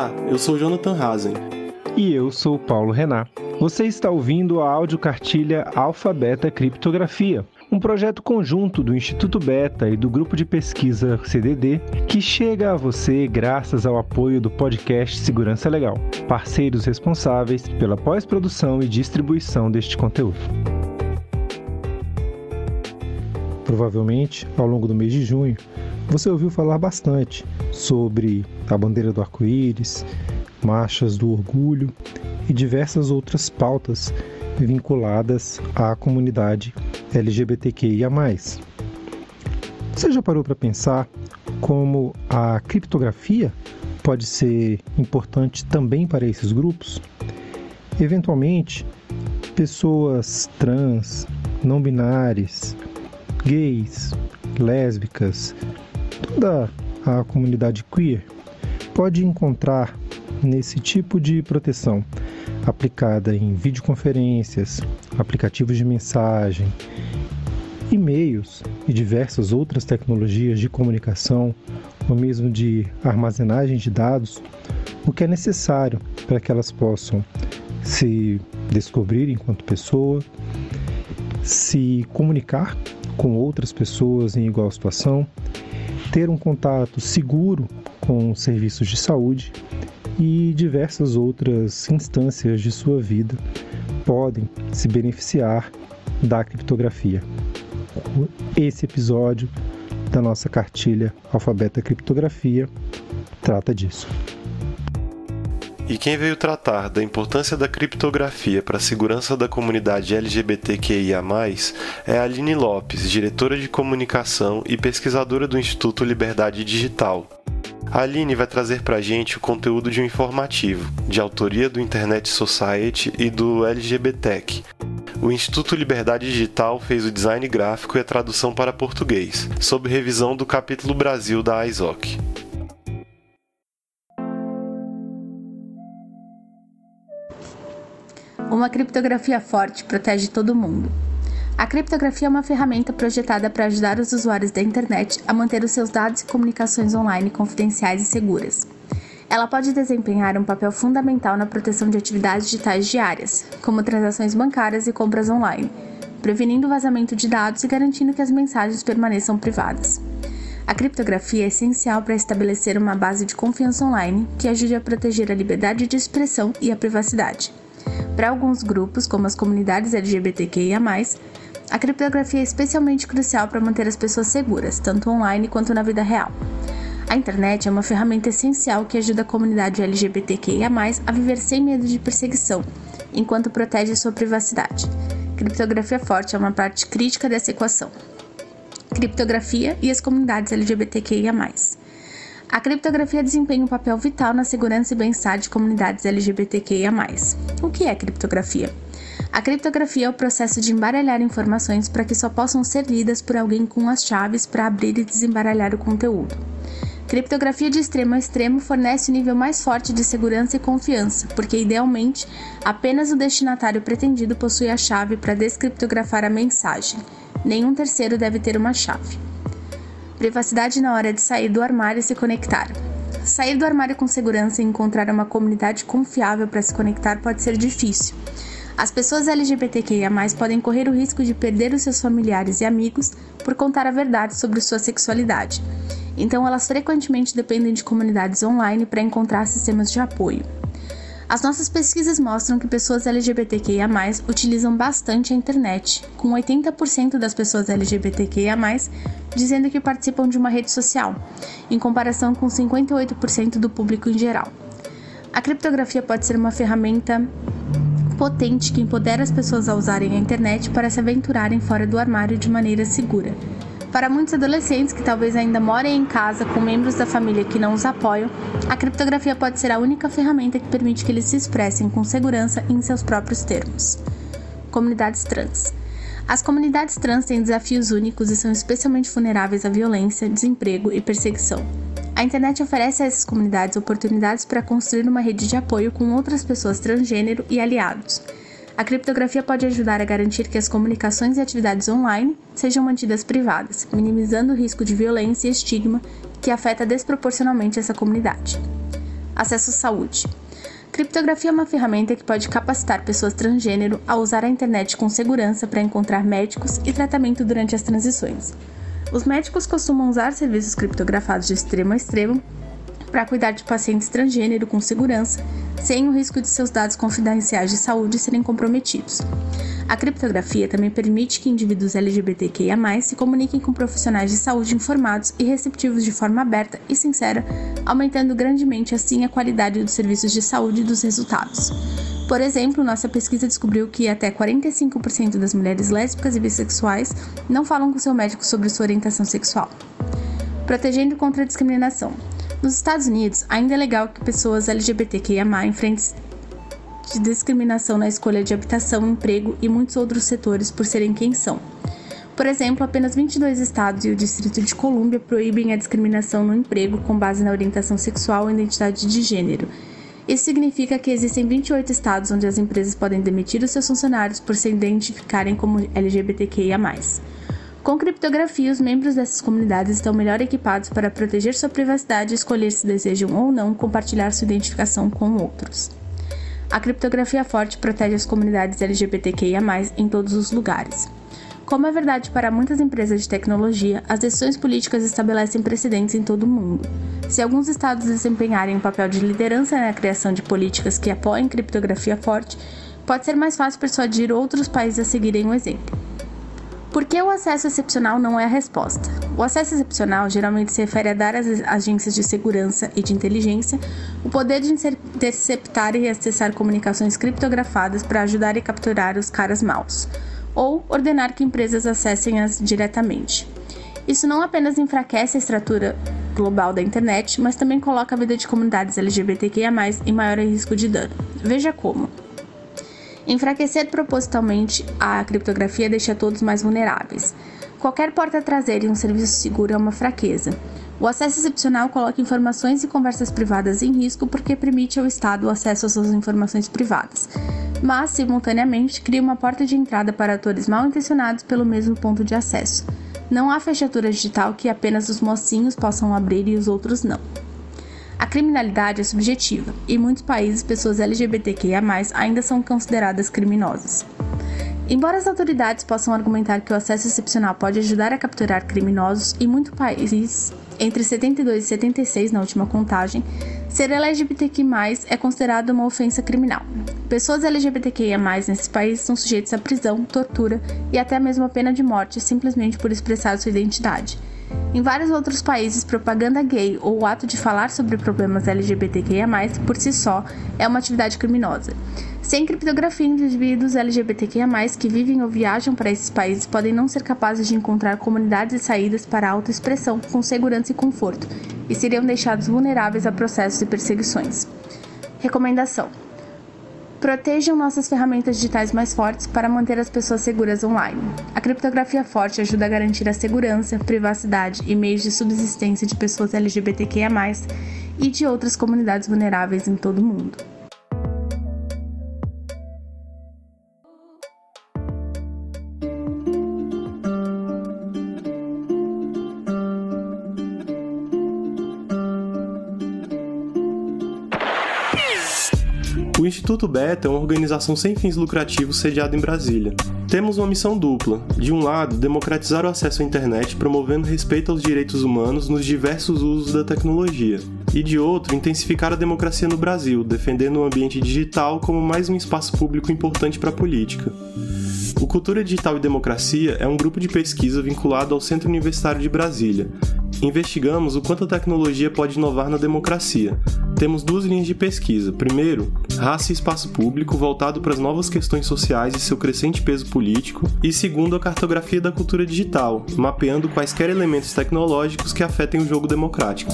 Olá, eu sou Jonathan Hazen. E eu sou Paulo Renan. Você está ouvindo a audiocartilha Alfabeta Criptografia, um projeto conjunto do Instituto Beta e do grupo de pesquisa CDD, que chega a você graças ao apoio do podcast Segurança Legal, parceiros responsáveis pela pós-produção e distribuição deste conteúdo. Provavelmente, ao longo do mês de junho, você ouviu falar bastante sobre a bandeira do arco-íris, marchas do orgulho e diversas outras pautas vinculadas à comunidade LGBTQIA. Você já parou para pensar como a criptografia pode ser importante também para esses grupos? Eventualmente, pessoas trans, não binárias, gays, lésbicas, toda a comunidade queer pode encontrar nesse tipo de proteção aplicada em videoconferências, aplicativos de mensagem, e-mails e diversas outras tecnologias de comunicação, ou mesmo de armazenagem de dados, o que é necessário para que elas possam se descobrir enquanto pessoa, se comunicar com outras pessoas em igual situação, ter um contato seguro com serviços de saúde e diversas outras instâncias de sua vida podem se beneficiar da criptografia. Esse episódio da nossa cartilha Alfabeta Criptografia trata disso. E quem veio tratar da importância da criptografia para a segurança da comunidade LGBTQIA, é Aline Lopes, diretora de comunicação e pesquisadora do Instituto Liberdade Digital. A Aline vai trazer para a gente o conteúdo de um informativo, de autoria do Internet Society e do LGBTech. O Instituto Liberdade Digital fez o design gráfico e a tradução para português, sob revisão do capítulo Brasil da ISOC. Uma criptografia forte protege todo mundo. A criptografia é uma ferramenta projetada para ajudar os usuários da internet a manter os seus dados e comunicações online confidenciais e seguras. Ela pode desempenhar um papel fundamental na proteção de atividades digitais diárias, como transações bancárias e compras online, prevenindo o vazamento de dados e garantindo que as mensagens permaneçam privadas. A criptografia é essencial para estabelecer uma base de confiança online que ajude a proteger a liberdade de expressão e a privacidade. Para alguns grupos, como as comunidades LGBTQIA, a criptografia é especialmente crucial para manter as pessoas seguras, tanto online quanto na vida real. A internet é uma ferramenta essencial que ajuda a comunidade LGBTQIA, a viver sem medo de perseguição, enquanto protege sua privacidade. Criptografia forte é uma parte crítica dessa equação. Criptografia e as comunidades LGBTQIA. A criptografia desempenha um papel vital na segurança e bem-estar de comunidades LGBTQIA. O que é criptografia? A criptografia é o processo de embaralhar informações para que só possam ser lidas por alguém com as chaves para abrir e desembaralhar o conteúdo. Criptografia de extremo a extremo fornece o nível mais forte de segurança e confiança, porque idealmente apenas o destinatário pretendido possui a chave para descriptografar a mensagem. Nenhum terceiro deve ter uma chave. Privacidade na hora de sair do armário e se conectar. Sair do armário com segurança e encontrar uma comunidade confiável para se conectar pode ser difícil. As pessoas LGBTQIA podem correr o risco de perder os seus familiares e amigos por contar a verdade sobre sua sexualidade. Então, elas frequentemente dependem de comunidades online para encontrar sistemas de apoio. As nossas pesquisas mostram que pessoas LGBTQIA utilizam bastante a internet, com 80% das pessoas LGBTQIA dizendo que participam de uma rede social, em comparação com 58% do público em geral. A criptografia pode ser uma ferramenta potente que empodera as pessoas a usarem a internet para se aventurarem fora do armário de maneira segura. Para muitos adolescentes que talvez ainda morem em casa com membros da família que não os apoiam, a criptografia pode ser a única ferramenta que permite que eles se expressem com segurança em seus próprios termos. Comunidades trans. As comunidades trans têm desafios únicos e são especialmente vulneráveis à violência, desemprego e perseguição. A internet oferece a essas comunidades oportunidades para construir uma rede de apoio com outras pessoas transgênero e aliados a criptografia pode ajudar a garantir que as comunicações e atividades online sejam mantidas privadas, minimizando o risco de violência e estigma que afeta desproporcionalmente essa comunidade. Acesso à saúde. Criptografia é uma ferramenta que pode capacitar pessoas transgênero a usar a internet com segurança para encontrar médicos e tratamento durante as transições. Os médicos costumam usar serviços criptografados de extremo a extremo para cuidar de pacientes transgênero com segurança, sem o risco de seus dados confidenciais de saúde serem comprometidos. A criptografia também permite que indivíduos LGBTQIA se comuniquem com profissionais de saúde informados e receptivos de forma aberta e sincera, aumentando grandemente assim a qualidade dos serviços de saúde e dos resultados. Por exemplo, nossa pesquisa descobriu que até 45% das mulheres lésbicas e bissexuais não falam com seu médico sobre sua orientação sexual. Protegendo contra a discriminação. Nos Estados Unidos, ainda é legal que pessoas LGBTQIA enfrentem de discriminação na escolha de habitação, emprego e muitos outros setores por serem quem são. Por exemplo, apenas 22 estados e o Distrito de Colômbia proíbem a discriminação no emprego com base na orientação sexual ou identidade de gênero. Isso significa que existem 28 estados onde as empresas podem demitir os seus funcionários por se identificarem como LGBTQIA. Com criptografia, os membros dessas comunidades estão melhor equipados para proteger sua privacidade e escolher se desejam ou não compartilhar sua identificação com outros. A criptografia forte protege as comunidades LGBTQIA, em todos os lugares. Como é verdade para muitas empresas de tecnologia, as decisões políticas estabelecem precedentes em todo o mundo. Se alguns estados desempenharem um papel de liderança na criação de políticas que apoiem criptografia forte, pode ser mais fácil persuadir outros países a seguirem o exemplo. Por que o acesso excepcional não é a resposta? O acesso excepcional geralmente se refere a dar às agências de segurança e de inteligência o poder de interceptar e acessar comunicações criptografadas para ajudar e capturar os caras maus, ou ordenar que empresas acessem-as diretamente. Isso não apenas enfraquece a estrutura global da internet, mas também coloca a vida de comunidades LGBTQIA+, em maior risco de dano. Veja como. Enfraquecer propositalmente a criptografia deixa todos mais vulneráveis. Qualquer porta traseira em um serviço seguro é uma fraqueza. O acesso excepcional coloca informações e conversas privadas em risco porque permite ao Estado o acesso às suas informações privadas, mas, simultaneamente, cria uma porta de entrada para atores mal intencionados pelo mesmo ponto de acesso. Não há fechadura digital que apenas os mocinhos possam abrir e os outros não. A criminalidade é subjetiva e em muitos países pessoas LGBTQIA ainda são consideradas criminosas. Embora as autoridades possam argumentar que o acesso excepcional pode ajudar a capturar criminosos, em muitos países, entre 72 e 76 na última contagem, ser LGBTQ+, é considerado uma ofensa criminal. Pessoas LGBTQIA+, nesses países são sujeitos à prisão, tortura e até mesmo a pena de morte simplesmente por expressar sua identidade. Em vários outros países, propaganda gay ou o ato de falar sobre problemas LGBTQIA, por si só, é uma atividade criminosa. Sem criptografia, indivíduos LGBTQIA, que vivem ou viajam para esses países podem não ser capazes de encontrar comunidades e saídas para a autoexpressão com segurança e conforto, e seriam deixados vulneráveis a processos e perseguições. Recomendação: Protejam nossas ferramentas digitais mais fortes para manter as pessoas seguras online. A criptografia forte ajuda a garantir a segurança, privacidade e meios de subsistência de pessoas LGBTQIA, e de outras comunidades vulneráveis em todo o mundo. Instituto Beta é uma organização sem fins lucrativos sediada em Brasília. Temos uma missão dupla: de um lado, democratizar o acesso à internet, promovendo respeito aos direitos humanos nos diversos usos da tecnologia, e de outro, intensificar a democracia no Brasil, defendendo o ambiente digital como mais um espaço público importante para a política. O Cultura Digital e Democracia é um grupo de pesquisa vinculado ao Centro Universitário de Brasília. Investigamos o quanto a tecnologia pode inovar na democracia. Temos duas linhas de pesquisa. Primeiro, raça e espaço público, voltado para as novas questões sociais e seu crescente peso político. E segundo, a cartografia da cultura digital, mapeando quaisquer elementos tecnológicos que afetem o jogo democrático.